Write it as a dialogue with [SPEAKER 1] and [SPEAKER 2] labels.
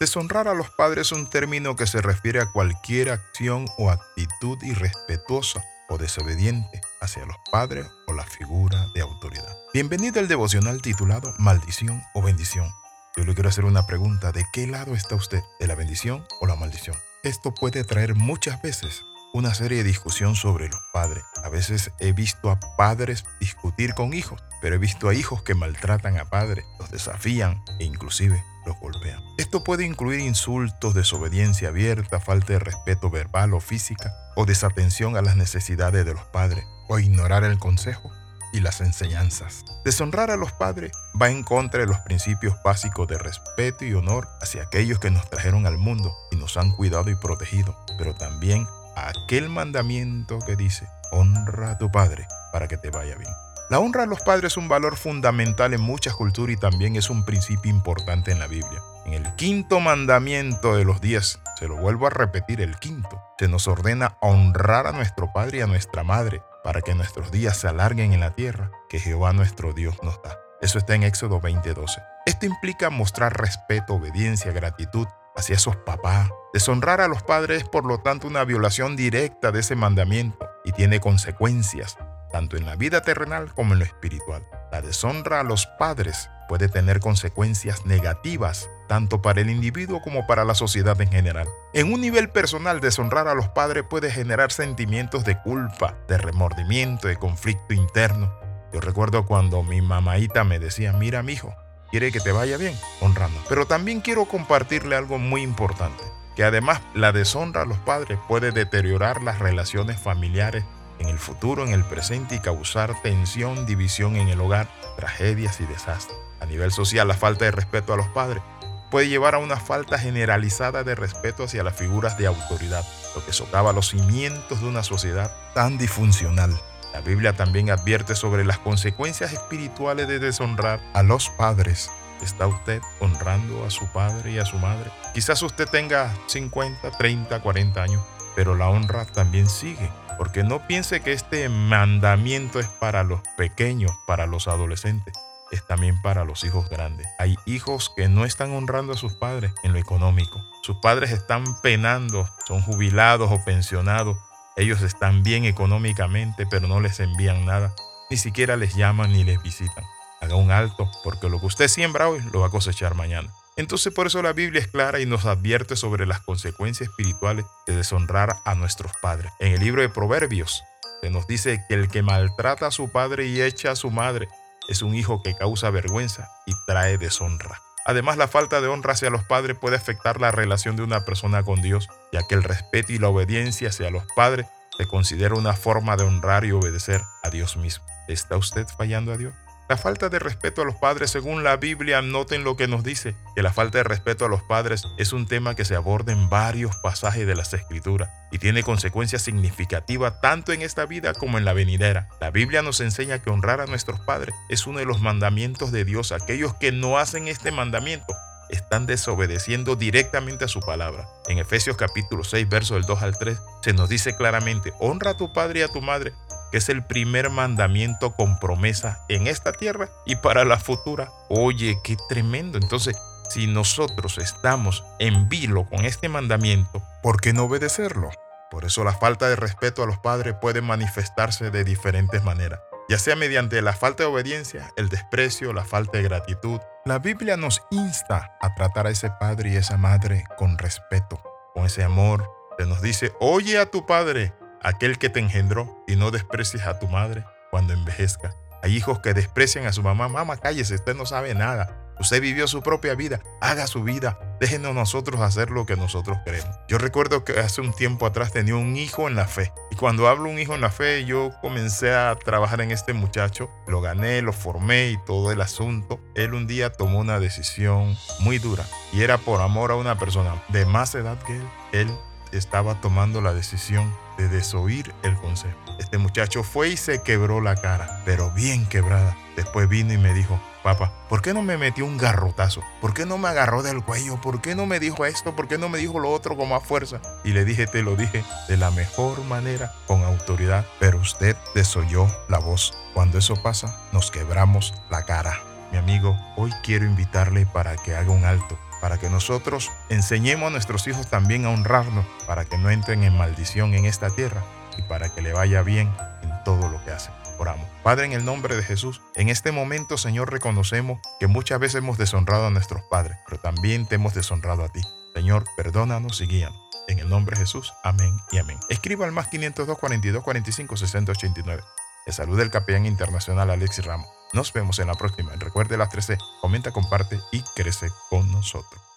[SPEAKER 1] Deshonrar a los padres es un término que se refiere a cualquier acción o actitud irrespetuosa o desobediente hacia los padres o la figura de autoridad. Bienvenido al devocional titulado Maldición o Bendición. Yo le quiero hacer una pregunta, ¿de qué lado está usted? ¿De la bendición o la maldición? Esto puede traer muchas veces una serie de discusión sobre los padres. A veces he visto a padres discutir con hijos, pero he visto a hijos que maltratan a padres, los desafían e inclusive los golpean. Esto puede incluir insultos, desobediencia abierta, falta de respeto verbal o física, o desatención a las necesidades de los padres, o ignorar el consejo y las enseñanzas. Deshonrar a los padres va en contra de los principios básicos de respeto y honor hacia aquellos que nos trajeron al mundo y nos han cuidado y protegido, pero también aquel mandamiento que dice, honra a tu padre para que te vaya bien. La honra a los padres es un valor fundamental en muchas culturas y también es un principio importante en la Biblia. En el quinto mandamiento de los diez, se lo vuelvo a repetir, el quinto, se nos ordena honrar a nuestro padre y a nuestra madre para que nuestros días se alarguen en la tierra que Jehová nuestro Dios nos da. Eso está en Éxodo 20:12. Esto implica mostrar respeto, obediencia, gratitud hacia esos papás. Deshonrar a los padres es por lo tanto una violación directa de ese mandamiento y tiene consecuencias tanto en la vida terrenal como en lo espiritual. La deshonra a los padres puede tener consecuencias negativas tanto para el individuo como para la sociedad en general. En un nivel personal, deshonrar a los padres puede generar sentimientos de culpa, de remordimiento, de conflicto interno. Yo recuerdo cuando mi mamaita me decía, mira mi hijo, quiere que te vaya bien, honrando. Pero también quiero compartirle algo muy importante, que además la deshonra a los padres puede deteriorar las relaciones familiares en el futuro, en el presente y causar tensión, división en el hogar, tragedias y desastres. A nivel social, la falta de respeto a los padres puede llevar a una falta generalizada de respeto hacia las figuras de autoridad, lo que socava los cimientos de una sociedad tan disfuncional. La Biblia también advierte sobre las consecuencias espirituales de deshonrar a los padres. ¿Está usted honrando a su padre y a su madre? Quizás usted tenga 50, 30, 40 años, pero la honra también sigue porque no piense que este mandamiento es para los pequeños, para los adolescentes, es también para los hijos grandes. Hay hijos que no están honrando a sus padres en lo económico. Sus padres están penando, son jubilados o pensionados. Ellos están bien económicamente, pero no les envían nada. Ni siquiera les llaman ni les visitan. Haga un alto, porque lo que usted siembra hoy lo va a cosechar mañana. Entonces por eso la Biblia es clara y nos advierte sobre las consecuencias espirituales de deshonrar a nuestros padres. En el libro de Proverbios se nos dice que el que maltrata a su padre y echa a su madre es un hijo que causa vergüenza y trae deshonra. Además, la falta de honra hacia los padres puede afectar la relación de una persona con Dios, ya que el respeto y la obediencia hacia los padres se considera una forma de honrar y obedecer a Dios mismo. ¿Está usted fallando a Dios? La falta de respeto a los padres, según la Biblia, noten lo que nos dice, que la falta de respeto a los padres es un tema que se aborda en varios pasajes de las Escrituras y tiene consecuencias significativas tanto en esta vida como en la venidera. La Biblia nos enseña que honrar a nuestros padres es uno de los mandamientos de Dios. Aquellos que no hacen este mandamiento están desobedeciendo directamente a su palabra. En Efesios capítulo 6, verso del 2 al 3, se nos dice claramente, honra a tu padre y a tu madre que es el primer mandamiento con promesa en esta tierra y para la futura. Oye, qué tremendo. Entonces, si nosotros estamos en vilo con este mandamiento, ¿por qué no obedecerlo? Por eso la falta de respeto a los padres puede manifestarse de diferentes maneras, ya sea mediante la falta de obediencia, el desprecio, la falta de gratitud. La Biblia nos insta a tratar a ese padre y esa madre con respeto, con ese amor. Se nos dice, oye a tu padre aquel que te engendró y no desprecies a tu madre cuando envejezca. Hay hijos que desprecian a su mamá. Mamá, cállese, usted no sabe nada. Usted vivió su propia vida, haga su vida, déjenos nosotros hacer lo que nosotros queremos. Yo recuerdo que hace un tiempo atrás tenía un hijo en la fe. Y cuando hablo un hijo en la fe, yo comencé a trabajar en este muchacho. Lo gané, lo formé y todo el asunto. Él un día tomó una decisión muy dura. Y era por amor a una persona de más edad que él. Él estaba tomando la decisión de desoír el consejo. Este muchacho fue y se quebró la cara, pero bien quebrada. Después vino y me dijo, papá, ¿por qué no me metió un garrotazo? ¿Por qué no me agarró del cuello? ¿Por qué no me dijo esto? ¿Por qué no me dijo lo otro con más fuerza? Y le dije, te lo dije de la mejor manera, con autoridad, pero usted desoyó la voz. Cuando eso pasa, nos quebramos la cara. Mi amigo, hoy quiero invitarle para que haga un alto para que nosotros enseñemos a nuestros hijos también a honrarnos, para que no entren en maldición en esta tierra y para que le vaya bien en todo lo que hacen. Oramos. Padre, en el nombre de Jesús, en este momento, Señor, reconocemos que muchas veces hemos deshonrado a nuestros padres, pero también te hemos deshonrado a ti. Señor, perdónanos y guíanos. En el nombre de Jesús, amén y amén. Escriba al más 502 42 45 60 89. Le saluda el capellán internacional Alexis Ramos. Nos vemos en la próxima. Recuerde las 13. Comenta, comparte y crece con nosotros.